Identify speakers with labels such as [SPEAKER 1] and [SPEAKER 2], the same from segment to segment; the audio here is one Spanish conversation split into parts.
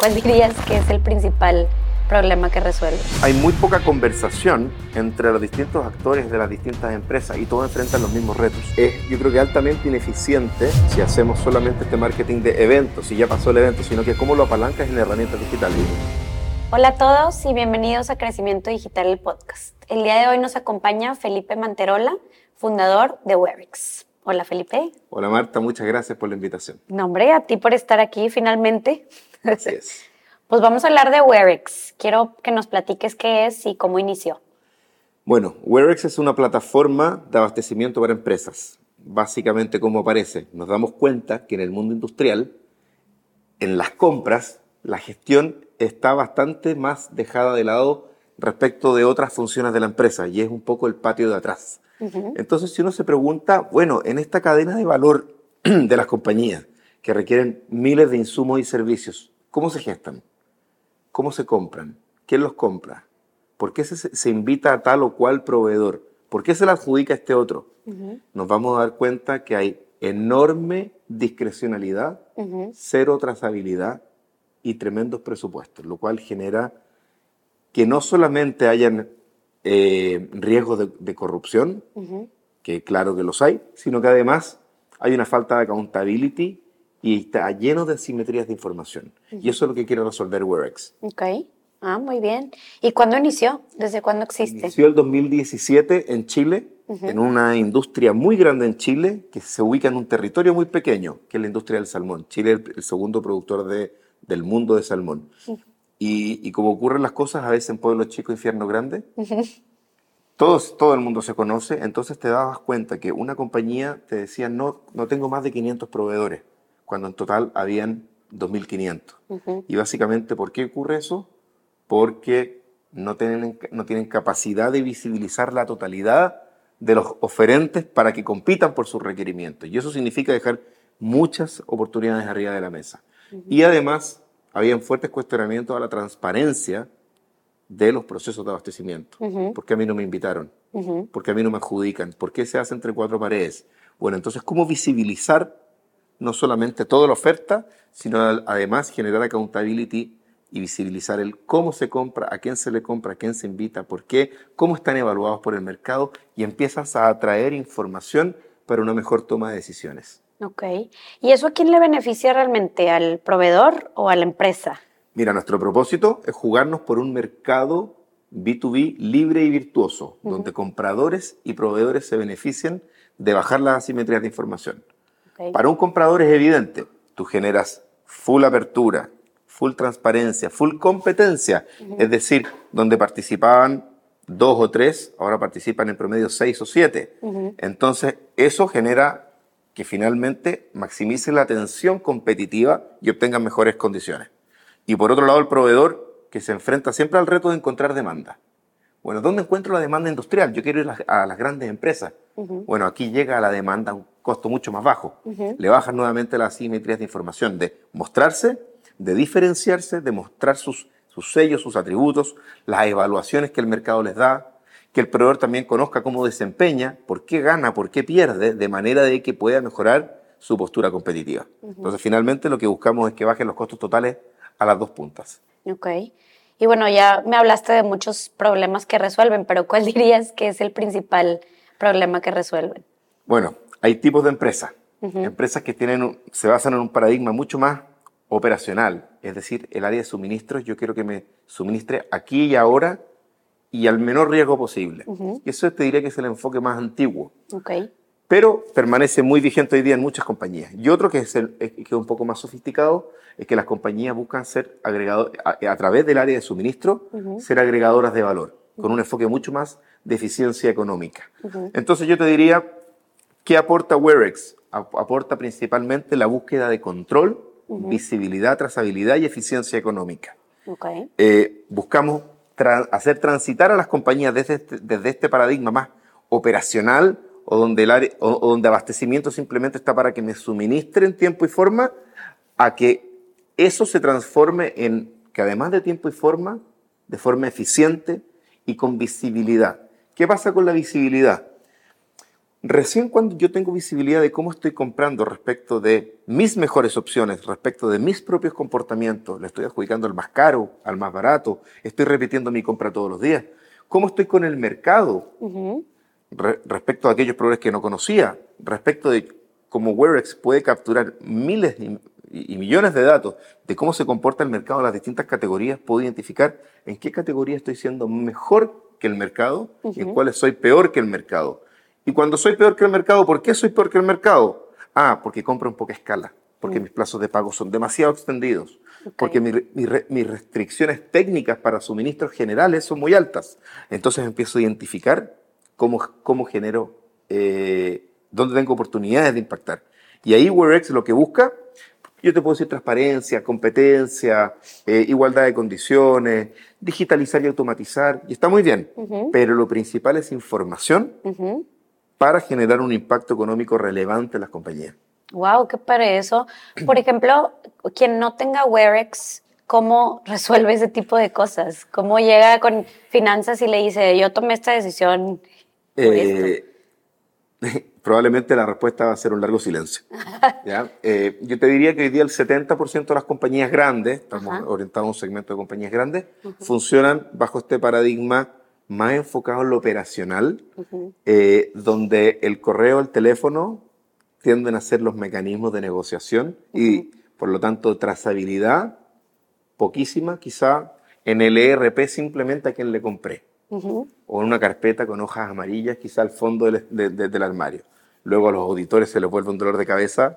[SPEAKER 1] ¿cuál dirías que es el principal problema que resuelve?
[SPEAKER 2] Hay muy poca conversación entre los distintos actores de las distintas empresas y todos enfrentan los mismos retos. Es, yo creo que altamente ineficiente si hacemos solamente este marketing de eventos, si ya pasó el evento, sino que cómo lo apalancas en herramientas digitales.
[SPEAKER 1] Hola a todos y bienvenidos a Crecimiento Digital, el podcast. El día de hoy nos acompaña Felipe Manterola, fundador de Webex. Hola Felipe.
[SPEAKER 2] Hola Marta, muchas gracias por la invitación.
[SPEAKER 1] No, hombre, a ti por estar aquí finalmente.
[SPEAKER 2] Así es.
[SPEAKER 1] Pues vamos a hablar de Werex. Quiero que nos platiques qué es y cómo inició.
[SPEAKER 2] Bueno, Werex es una plataforma de abastecimiento para empresas. Básicamente, como aparece, nos damos cuenta que en el mundo industrial, en las compras, la gestión está bastante más dejada de lado respecto de otras funciones de la empresa y es un poco el patio de atrás. Entonces, si uno se pregunta, bueno, en esta cadena de valor de las compañías que requieren miles de insumos y servicios, ¿cómo se gestan? ¿Cómo se compran? ¿Quién los compra? ¿Por qué se, invita a tal o cual proveedor? ¿Por qué se le adjudica a este otro? Nos vamos a dar cuenta que hay enorme discrecionalidad, cero trazabilidad y tremendos presupuestos, lo cual genera que no solamente hayan eh, riesgos de, corrupción, que claro que los hay, sino que además hay una falta de accountability y está lleno de asimetrías de información. Y eso es lo que quiere resolver Werex.
[SPEAKER 1] Ok. Ah, muy bien. ¿Y cuándo inició? ¿Desde cuándo existe?
[SPEAKER 2] Inició el 2017 en Chile, en una industria muy grande en Chile, que se ubica en un territorio muy pequeño, que es la industria del salmón. Chile es el segundo productor de, del mundo de salmón. Y, y, como ocurren las cosas a veces en pueblos chicos, infierno grande, todos, todo el mundo se conoce, entonces te dabas cuenta que una compañía te decía, no, no tengo más de 500 proveedores cuando en total habían 2.500. Y básicamente, ¿por qué ocurre eso? Porque no tienen, no tienen capacidad de visibilizar la totalidad de los oferentes para que compitan por sus requerimientos. Y eso significa dejar muchas oportunidades arriba de la mesa. Y además, habían fuertes cuestionamientos a la transparencia de los procesos de abastecimiento. ¿Por qué a mí no me invitaron? ¿Por qué a mí no me adjudican? ¿Por qué se hace entre cuatro paredes? Bueno, entonces, ¿cómo visibilizar no solamente toda la oferta, sino además generar accountability y visibilizar el cómo se compra, a quién se le compra, a quién se invita, por qué, cómo están evaluados por el mercado y empiezas a atraer información para una mejor toma de decisiones.
[SPEAKER 1] Ok. ¿Y eso a quién le beneficia realmente? ¿Al proveedor o a la empresa?
[SPEAKER 2] Mira, nuestro propósito es jugarnos por un mercado B2B libre y virtuoso, donde compradores y proveedores se beneficien de bajar las asimetrías de información. Para un comprador es evidente, tú generas full apertura, full transparencia, full competencia, es decir, donde participaban dos o tres, ahora participan en promedio seis o siete. Entonces, eso genera que finalmente maximice la atención competitiva y obtengan mejores condiciones. Y por otro lado, el proveedor que se enfrenta siempre al reto de encontrar demanda. Bueno, ¿dónde encuentro la demanda industrial? Yo quiero ir a las grandes empresas. Bueno, aquí llega la demanda costo mucho más bajo. Le bajan nuevamente las asimetrías de información, de mostrarse, de diferenciarse, de mostrar sus, sus sellos, sus atributos, las evaluaciones que el mercado les da, que el proveedor también conozca cómo desempeña, por qué gana, por qué pierde, de manera de que pueda mejorar su postura competitiva. Entonces, finalmente lo que buscamos es que bajen los costos totales a las dos puntas.
[SPEAKER 1] Ok. Y bueno, ya me hablaste de muchos problemas que resuelven, pero ¿cuál dirías que es el principal problema que resuelven?
[SPEAKER 2] Bueno, hay tipos de empresas. Empresas que tienen, se basan en un paradigma mucho más operacional, es decir, el área de suministros, yo quiero que me suministre aquí y ahora y al menor riesgo posible. Y eso te diría que es el enfoque más antiguo.
[SPEAKER 1] Okay.
[SPEAKER 2] Pero permanece muy vigente hoy día en muchas compañías. Y otro que es, el, que es un poco más sofisticado es que las compañías buscan ser agregados a, través del área de suministro, ser agregadoras de valor, con un enfoque mucho más de eficiencia económica. Entonces yo te diría, ¿Qué aporta Werex? Aporta principalmente la búsqueda de control, visibilidad, trazabilidad y eficiencia económica. Eh, buscamos hacer transitar a las compañías desde este, desde este paradigma más operacional o donde, el o, donde abastecimiento simplemente está para que me suministren tiempo y forma, a que eso se transforme en que además de tiempo y forma, de forma eficiente y con visibilidad. ¿Qué pasa con la visibilidad? Recién cuando yo tengo visibilidad de cómo estoy comprando respecto de mis mejores opciones, respecto de mis propios comportamientos, le estoy adjudicando al más caro, al más barato, estoy repitiendo mi compra todos los días, cómo estoy con el mercado respecto a aquellos proveedores que no conocía, respecto de cómo Werex puede capturar miles y, millones de datos de cómo se comporta el mercado en las distintas categorías, puedo identificar en qué categoría estoy siendo mejor que el mercado y en cuáles soy peor que el mercado. Y cuando soy peor que el mercado, ¿por qué soy peor que el mercado? Ah, porque compro en poca escala, porque mm. mis plazos de pago son demasiado extendidos, porque mis restricciones técnicas para suministros generales son muy altas. Entonces empiezo a identificar cómo, cómo genero, eh, dónde tengo oportunidades de impactar. Y ahí WearX lo que busca, yo te puedo decir transparencia, competencia, eh, igualdad de condiciones, digitalizar y automatizar, y está muy bien, pero lo principal es información para generar un impacto económico relevante en las compañías.
[SPEAKER 1] Wow, qué para eso. Por ejemplo, quien no tenga Werex, ¿cómo resuelve ese tipo de cosas? ¿Cómo llega con finanzas y le dice, yo tomé esta decisión?
[SPEAKER 2] Eh, probablemente la respuesta va a ser un largo silencio. Eh, yo te diría que hoy día el 70% de las compañías grandes, estamos orientados a un segmento de compañías grandes, funcionan bajo este paradigma más enfocado en lo operacional, eh, donde el correo, el teléfono tienden a ser los mecanismos de negociación y, por lo tanto, trazabilidad poquísima, quizá en el ERP simplemente a quien le compré. O en una carpeta con hojas amarillas, quizá al fondo del, del armario. Luego a los auditores se les vuelve un dolor de cabeza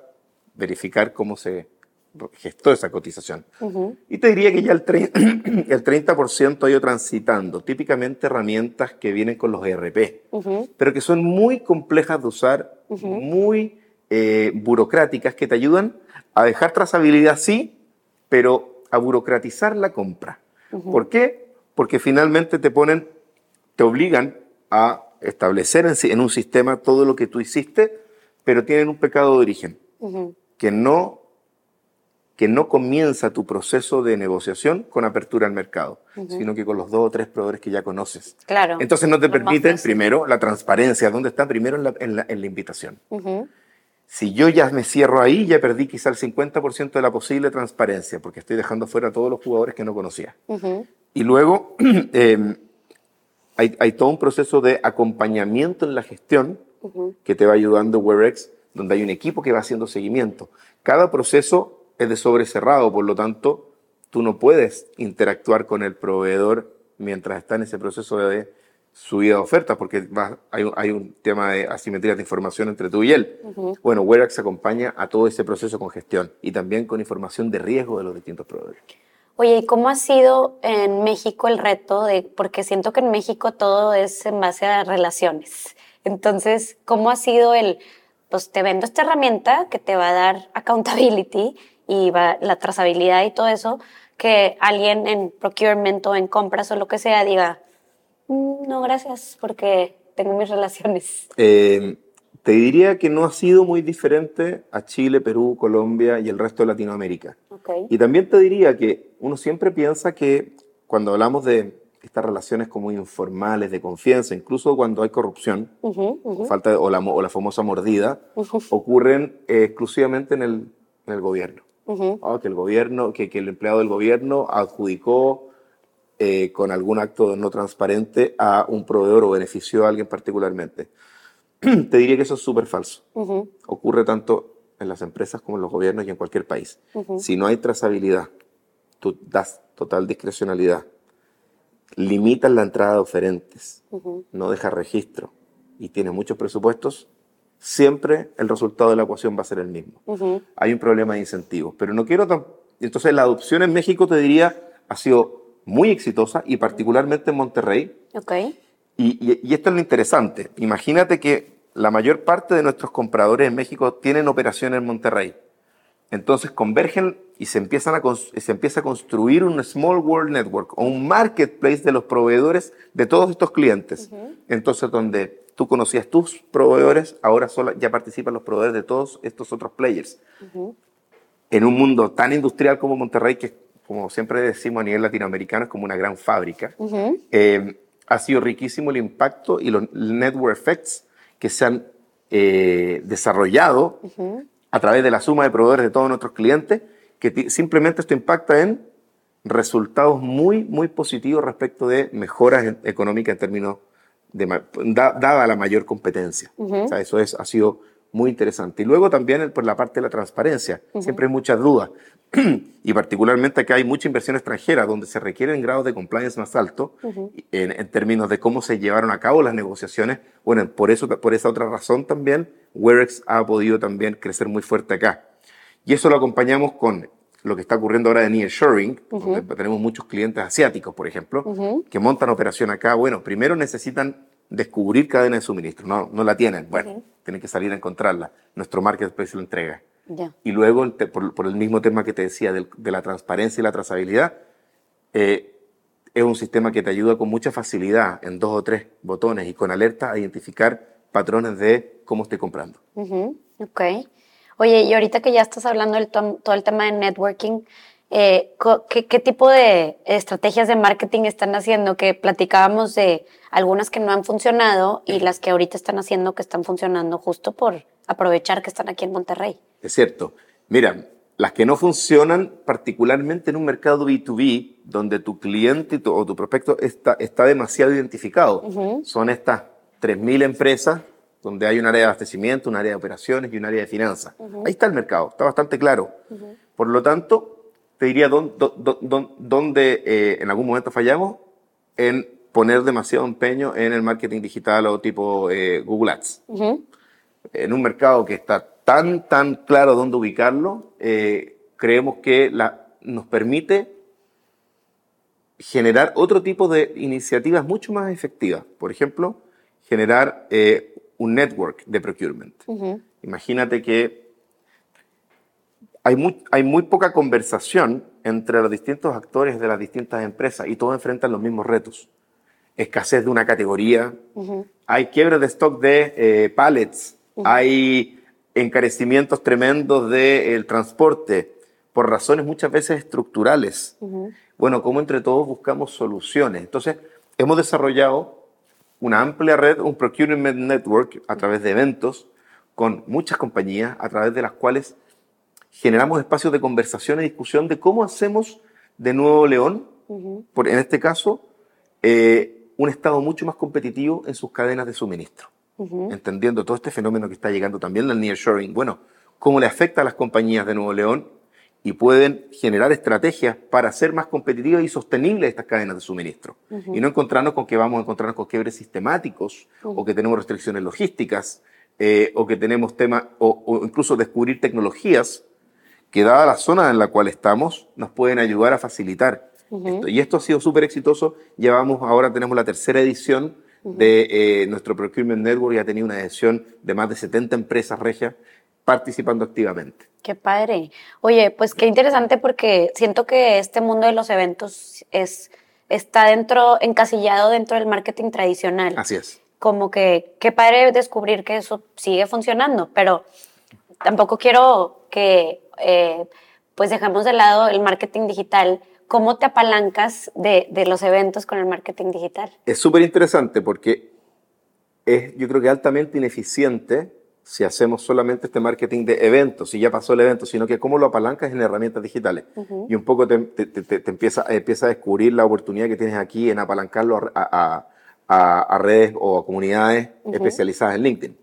[SPEAKER 2] verificar cómo se, gestó esa cotización. Y te diría que ya el, 30%, el 30 ha ido transitando, típicamente herramientas que vienen con los ERP, pero que son muy complejas de usar, muy eh, burocráticas, que te ayudan a dejar trazabilidad, sí, pero a burocratizar la compra. ¿Por qué? Porque finalmente te ponen, te obligan a establecer en, en un sistema todo lo que tú hiciste, pero tienen un pecado de origen, que no que no comienza tu proceso de negociación con apertura al mercado, sino que con los dos o tres proveedores que ya conoces.
[SPEAKER 1] Claro.
[SPEAKER 2] Entonces no te permiten, primero, la transparencia, ¿dónde está? Primero en la, en la, invitación. Si yo ya me cierro ahí, ya perdí quizá el 50% de la posible transparencia, porque estoy dejando fuera a todos los jugadores que no conocía. Y luego em, hay, hay, todo un proceso de acompañamiento en la gestión que te va ayudando WebEx, donde hay un equipo que va haciendo seguimiento. Cada proceso es de sobre cerrado, por lo tanto, tú no puedes interactuar con el proveedor mientras está en ese proceso de subida de ofertas, porque hay, un tema de asimetría de información entre tú y él. Bueno, Werax acompaña a todo ese proceso con gestión y también con información de riesgo de los distintos proveedores.
[SPEAKER 1] Oye, ¿y cómo ha sido en México el reto de, porque siento que en México todo es en base a relaciones. Entonces, ¿cómo ha sido el, pues te vendo esta herramienta que te va a dar accountability y va, la trazabilidad y todo eso, que alguien en procurement o en compras o lo que sea diga, mm, no, gracias, porque tengo mis relaciones.
[SPEAKER 2] Eh, te diría que no ha sido muy diferente a Chile, Perú, Colombia y el resto de Latinoamérica. Y también te diría que uno siempre piensa que cuando hablamos de estas relaciones como informales, de confianza, incluso cuando hay corrupción, falta o, la, o, la, famosa mordida, ocurren eh, exclusivamente en el, en el gobierno. Ah, que el gobierno, que, que, el empleado del gobierno adjudicó eh, con algún acto no transparente a un proveedor o benefició a alguien particularmente. Te diría que eso es súper falso. Ocurre tanto en las empresas como en los gobiernos y en cualquier país. Si no hay trazabilidad, tú das total discrecionalidad, limitas la entrada de oferentes, no dejas registro y tienes muchos presupuestos, siempre el resultado de la ecuación va a ser el mismo. Hay un problema de incentivos, pero no quiero... Entonces la adopción en México, te diría, ha sido muy exitosa y particularmente en Monterrey.
[SPEAKER 1] Okay.
[SPEAKER 2] Y, y, esto es lo interesante. Imagínate que la mayor parte de nuestros compradores en México tienen operación en Monterrey. Entonces convergen y se, empiezan a se empieza a construir un Small World Network o un marketplace de los proveedores de todos estos clientes. Entonces, donde tú conocías tus proveedores, ahora solo ya participan los proveedores de todos estos otros players. En un mundo tan industrial como Monterrey, que como siempre decimos a nivel latinoamericano es como una gran fábrica, eh, ha sido riquísimo el impacto y los network effects que se han eh, desarrollado a través de la suma de proveedores de todos nuestros clientes, que simplemente esto impacta en resultados muy, muy positivos respecto de mejoras económicas en términos de, dada la mayor competencia. o sea, eso es, ha sido muy interesante. Y luego también por la parte de la transparencia. Siempre hay muchas dudas. y particularmente que hay mucha inversión extranjera donde se requieren grados de compliance más altos en, términos de cómo se llevaron a cabo las negociaciones. Bueno, por, eso, por esa otra razón también, Werex ha podido también crecer muy fuerte acá. Y eso lo acompañamos con lo que está ocurriendo ahora de nearshoring, donde tenemos muchos clientes asiáticos, por ejemplo, que montan operación acá. Bueno, primero necesitan descubrir cadena de suministro, no, no la tienen. Bueno, tienen que salir a encontrarla. Nuestro marketplace lo entrega. Y luego, por, el mismo tema que te decía de, la transparencia y la trazabilidad, eh, es un sistema que te ayuda con mucha facilidad en dos o tres botones y con alerta a identificar patrones de cómo estoy comprando.
[SPEAKER 1] Ok. Oye, y ahorita que ya estás hablando del todo el tema de networking, eh, ¿qué, tipo de estrategias de marketing están haciendo? Que platicábamos de algunas que no han funcionado y las que ahorita están haciendo que están funcionando justo por aprovechar que están aquí en Monterrey.
[SPEAKER 2] Es cierto. Mira, las que no funcionan, particularmente en un mercado B2B, donde tu cliente o tu prospecto está, está demasiado identificado, son estas 3.000 empresas donde hay un área de abastecimiento, un área de operaciones y un área de finanzas. Ahí está el mercado, está bastante claro. Por lo tanto, te diría dónde, eh, en algún momento fallamos en poner demasiado empeño en el marketing digital o tipo eh, Google Ads. En un mercado que está tan, tan claro dónde ubicarlo, eh, creemos que la, nos permite generar otro tipo de iniciativas mucho más efectivas. Por ejemplo, generar un network de procurement. Imagínate que hay muy, hay muy poca conversación entre los distintos actores de las distintas empresas y todos enfrentan los mismos retos. Escasez de una categoría, hay quiebre de stock de eh, pallets, hay encarecimientos tremendos del transporte por razones muchas veces estructurales. Bueno, como entre todos buscamos soluciones. Entonces, hemos desarrollado una amplia red, un procurement network a través de eventos con muchas compañías, a través de las cuales generamos espacios de conversación y discusión de cómo hacemos de Nuevo León, por, en este caso, eh, un Estado mucho más competitivo en sus cadenas de suministro. Entendiendo todo este fenómeno que está llegando también del nearshoring, bueno, cómo le afecta a las compañías de Nuevo León y pueden generar estrategias para ser más competitivas y sostenibles estas cadenas de suministro. Y no encontrarnos con que vamos a encontrarnos con quiebres sistemáticos o que tenemos restricciones logísticas eh, o que tenemos temas o, incluso descubrir tecnologías que dada la zona en la cual estamos, nos pueden ayudar a facilitar esto. Y esto ha sido súper exitoso. Llevamos, ahora tenemos la tercera edición de eh, nuestro Procurement Network y ha tenido una edición de más de 70 empresas regias participando activamente.
[SPEAKER 1] Qué padre. Oye, pues qué interesante porque siento que este mundo de los eventos es, está dentro, encasillado dentro del marketing tradicional.
[SPEAKER 2] Así es.
[SPEAKER 1] Como que qué padre descubrir que eso sigue funcionando, pero tampoco quiero que eh, pues dejamos de lado el marketing digital. ¿Cómo te apalancas de, de los eventos con el marketing digital?
[SPEAKER 2] Es súper interesante porque es, yo creo que altamente ineficiente si hacemos solamente este marketing de eventos, y ya pasó el evento, sino que cómo lo apalancas en herramientas digitales. Y un poco te, te, empieza, empieza, a descubrir la oportunidad que tienes aquí en apalancarlo a, a, a redes o a comunidades especializadas en LinkedIn.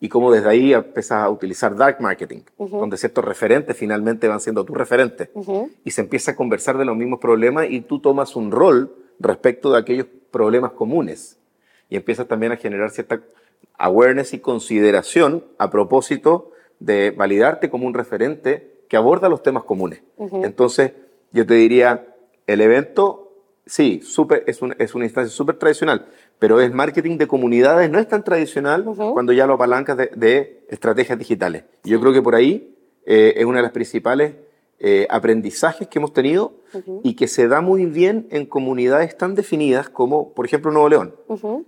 [SPEAKER 2] Y cómo desde ahí empiezas a utilizar dark marketing, donde ciertos referentes finalmente van siendo tus referentes. Y se empieza a conversar de los mismos problemas y tú tomas un rol respecto de aquellos problemas comunes. Y empiezas también a generar cierta awareness y consideración a propósito de validarte como un referente que aborda los temas comunes. Entonces, yo te diría, el evento, sí, super, es, un, es una instancia súper tradicional, pero el marketing de comunidades no es tan tradicional cuando ya lo apalancas de, estrategias digitales. Yo creo que por ahí eh, es una de las principales eh, aprendizajes que hemos tenido y que se da muy bien en comunidades tan definidas como, por ejemplo, Nuevo León,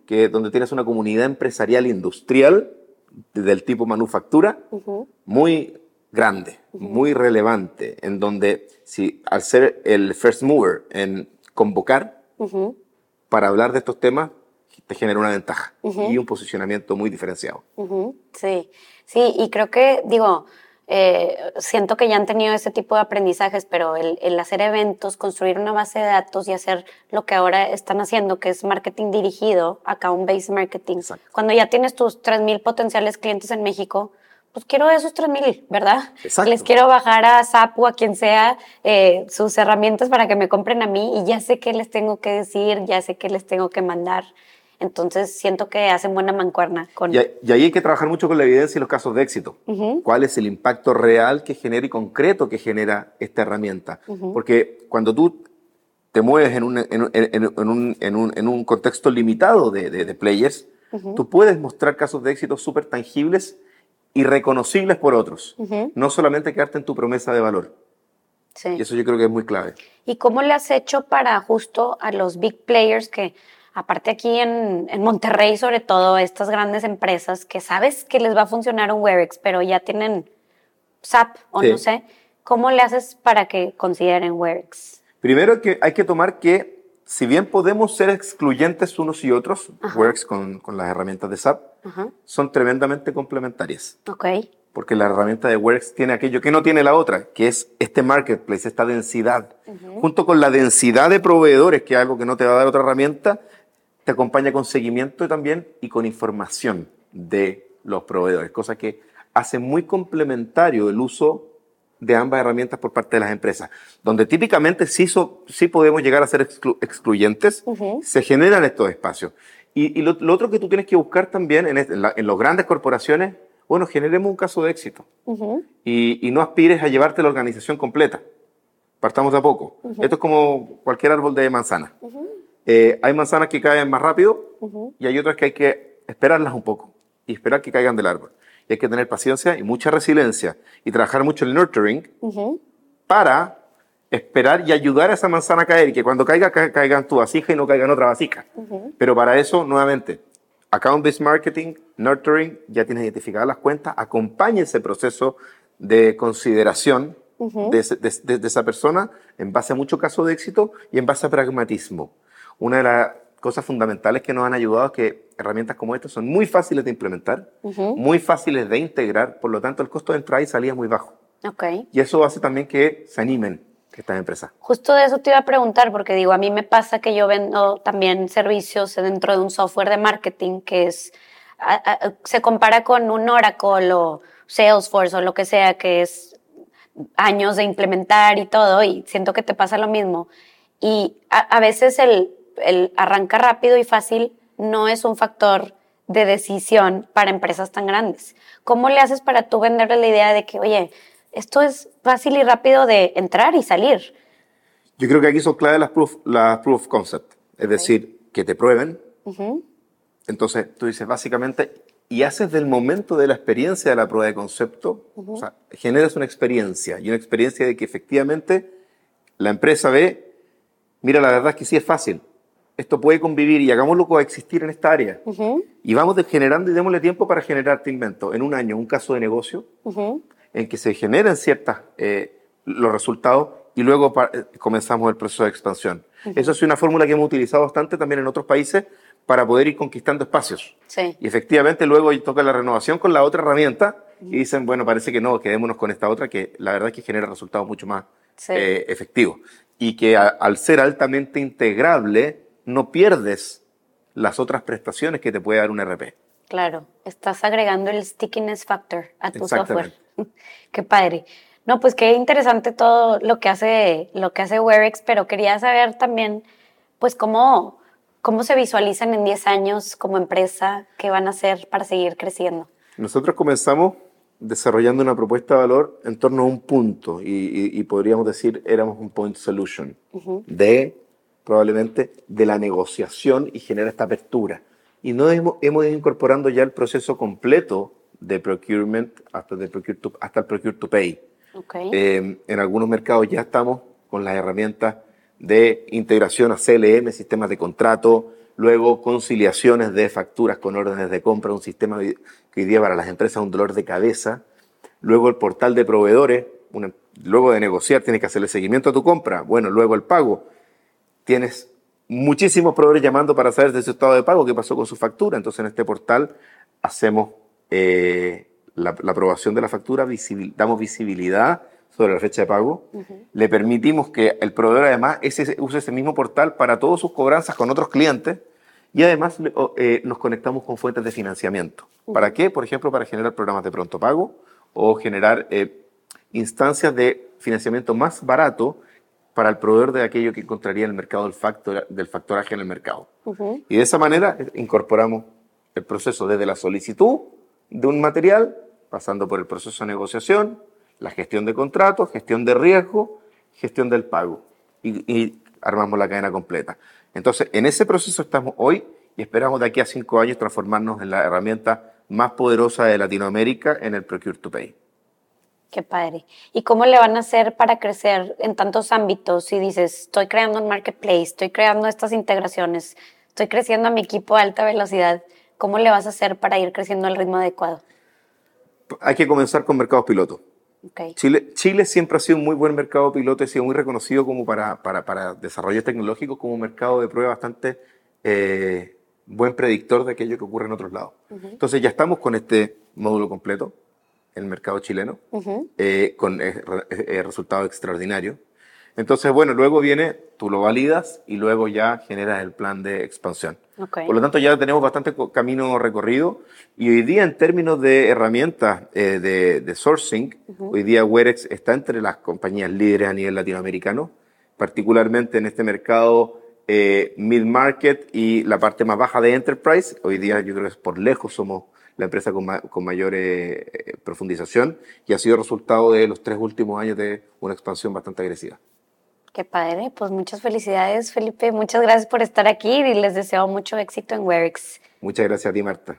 [SPEAKER 2] que donde tienes una comunidad empresarial industrial del tipo manufactura muy grande, muy relevante, en donde si al ser el first mover en convocar para hablar de estos temas, te genera una ventaja y un posicionamiento muy diferenciado.
[SPEAKER 1] Sí, sí, y creo que, digo, eh, siento que ya han tenido ese tipo de aprendizajes, pero el, hacer eventos, construir una base de datos y hacer lo que ahora están haciendo, que es marketing dirigido, account-based marketing, cuando ya tienes tus 3.000 potenciales clientes en México, pues quiero esos 3.000, ¿verdad? Les quiero bajar a SAP o a quien sea eh, sus herramientas para que me compren a mí y ya sé qué les tengo que decir, ya sé qué les tengo que mandar. Entonces siento que hacen buena mancuerna con...
[SPEAKER 2] Y, ahí hay que trabajar mucho con la evidencia y los casos de éxito. ¿Cuál es el impacto real que genera y concreto que genera esta herramienta? Porque cuando tú te mueves en un, en, un, en un, en un contexto limitado de, de, players, tú puedes mostrar casos de éxito súper tangibles y reconocibles por otros. No solamente quedarte en tu promesa de valor. Sí. Y eso yo creo que es muy clave.
[SPEAKER 1] ¿Y cómo le has hecho para justo a los big players que aparte aquí en, Monterrey, sobre todo, estas grandes empresas que sabes que les va a funcionar un Webex, pero ya tienen SAP o no sé, ¿cómo le haces para que consideren Webex?
[SPEAKER 2] Primero que hay que tomar que, si bien podemos ser excluyentes unos y otros, Webex con, las herramientas de SAP, son tremendamente complementarias.
[SPEAKER 1] Ok.
[SPEAKER 2] Porque la herramienta de Webex tiene aquello que no tiene la otra, que es este marketplace, esta densidad. Junto con la densidad de proveedores, que es algo que no te va a dar otra herramienta, te acompaña con seguimiento también y con información de los proveedores, cosa que hace muy complementario el uso de ambas herramientas por parte de las empresas, donde típicamente sí, sí podemos llegar a ser excluyentes, se generan estos espacios. Y, lo, otro que tú tienes que buscar también en, en, las grandes corporaciones, bueno, generemos un caso de éxito y, no aspires a llevarte la organización completa. Partamos de a poco. Esto es como cualquier árbol de manzana. Eh, hay manzanas que caen más rápido y hay otras que hay que esperarlas un poco y esperar que caigan del árbol. Y hay que tener paciencia y mucha resiliencia y trabajar mucho el nurturing para esperar y ayudar a esa manzana a caer y que cuando caiga, caiga en tu vasija y no caiga en otra vasija. Pero para eso, nuevamente, account-based marketing, nurturing, ya tienes identificadas las cuentas, acompaña ese proceso de consideración de, de, esa persona en base a mucho caso de éxito y en base a pragmatismo. Una de las cosas fundamentales que nos han ayudado es que herramientas como estas son muy fáciles de implementar, muy fáciles de integrar, por lo tanto el costo de entrada y salida es muy bajo.
[SPEAKER 1] Okay.
[SPEAKER 2] Y eso hace también que se animen estas empresas.
[SPEAKER 1] Justo de eso te iba a preguntar, porque digo, a mí me pasa que yo vendo también servicios dentro de un software de marketing que es, se compara con un Oracle o Salesforce o lo que sea, que es años de implementar y todo, y siento que te pasa lo mismo. Y a veces el, el arranca rápido y fácil no es un factor de decisión para empresas tan grandes. ¿Cómo le haces para tú venderle la idea de que, oye, esto es fácil y rápido de entrar y salir?
[SPEAKER 2] Yo creo que aquí son clave las proof, las proof of concept, es decir, que te prueben. Entonces, tú dices básicamente, y haces del momento de la experiencia de la prueba de concepto, o sea, generas una experiencia y una experiencia de que efectivamente la empresa ve, mira, la verdad es que sí es fácil, esto puede convivir y hagámoslo coexistir en esta área. Y vamos generando y démosle tiempo para generar, te invento, en un año un caso de negocio en que se generen ciertas eh, los resultados y luego eh, comenzamos el proceso de expansión. Eso es una fórmula que hemos utilizado bastante también en otros países para poder ir conquistando espacios. Y efectivamente luego toca la renovación con la otra herramienta y dicen, bueno, parece que no, quedémonos con esta otra que la verdad es que genera resultados mucho más eh, efectivos. Y que al ser altamente integrable, no pierdes las otras prestaciones que te puede dar un RP.
[SPEAKER 1] Claro, estás agregando el stickiness factor a tu software. qué padre. No, pues qué interesante todo lo que hace, lo que hace Werex, pero quería saber también, pues cómo, cómo se visualizan en 10 años como empresa, qué van a hacer para seguir creciendo.
[SPEAKER 2] Nosotros comenzamos desarrollando una propuesta de valor en torno a un punto y, podríamos decir éramos un point solution de probablemente de la negociación y genera esta apertura. Y no hemos, hemos ido incorporando ya el proceso completo de procurement hasta, de procure to, hasta el procure to pay. Eh, en algunos mercados ya estamos con las herramientas de integración a CLM, sistemas de contrato, luego conciliaciones de facturas con órdenes de compra, un sistema que hoy día para las empresas es un dolor de cabeza, luego el portal de proveedores, luego de negociar tienes que hacerle seguimiento a tu compra, bueno, luego el pago, tienes muchísimos proveedores llamando para saber de su estado de pago, qué pasó con su factura. Entonces en este portal hacemos eh, la, aprobación de la factura, damos visibilidad sobre la fecha de pago, le permitimos que el proveedor además ese, use ese mismo portal para todas sus cobranzas con otros clientes y además eh, nos conectamos con fuentes de financiamiento. ¿Para qué? Por ejemplo, para generar programas de pronto pago o generar eh, instancias de financiamiento más barato para el proveedor de aquello que encontraría en el mercado del, factor, del factoraje en el mercado. Y de esa manera eh, incorporamos el proceso desde la solicitud de un material, pasando por el proceso de negociación, la gestión de contratos, gestión de riesgo, gestión del pago. Y, armamos la cadena completa. Entonces, en ese proceso estamos hoy y esperamos de aquí a cinco años transformarnos en la herramienta más poderosa de Latinoamérica en el Procure to Pay.
[SPEAKER 1] Qué padre. ¿Y cómo le van a hacer para crecer en tantos ámbitos? Si dices, estoy creando un marketplace, estoy creando estas integraciones, estoy creciendo a mi equipo a alta velocidad, ¿cómo le vas a hacer para ir creciendo al ritmo adecuado?
[SPEAKER 2] Hay que comenzar con mercados pilotos. Chile, Chile siempre ha sido un muy buen mercado piloto y ha sido muy reconocido como para, para, para desarrollos tecnológicos como un mercado de prueba bastante eh, buen predictor de aquello que ocurre en otros lados. Entonces ya estamos con este módulo completo el mercado chileno, eh, con eh, resultados extraordinarios. Entonces, bueno, luego viene, tú lo validas y luego ya generas el plan de expansión. Por lo tanto, ya tenemos bastante camino recorrido y hoy día en términos de herramientas eh, de, sourcing, hoy día Werex está entre las compañías líderes a nivel latinoamericano, particularmente en este mercado eh, mid-market y la parte más baja de enterprise. Hoy día yo creo que por lejos somos la empresa con, con mayor eh, profundización y ha sido resultado de los tres últimos años de una expansión bastante agresiva.
[SPEAKER 1] Qué padre, pues muchas felicidades Felipe, muchas gracias por estar aquí y les deseo mucho éxito en Werex.
[SPEAKER 2] Muchas gracias a ti Marta.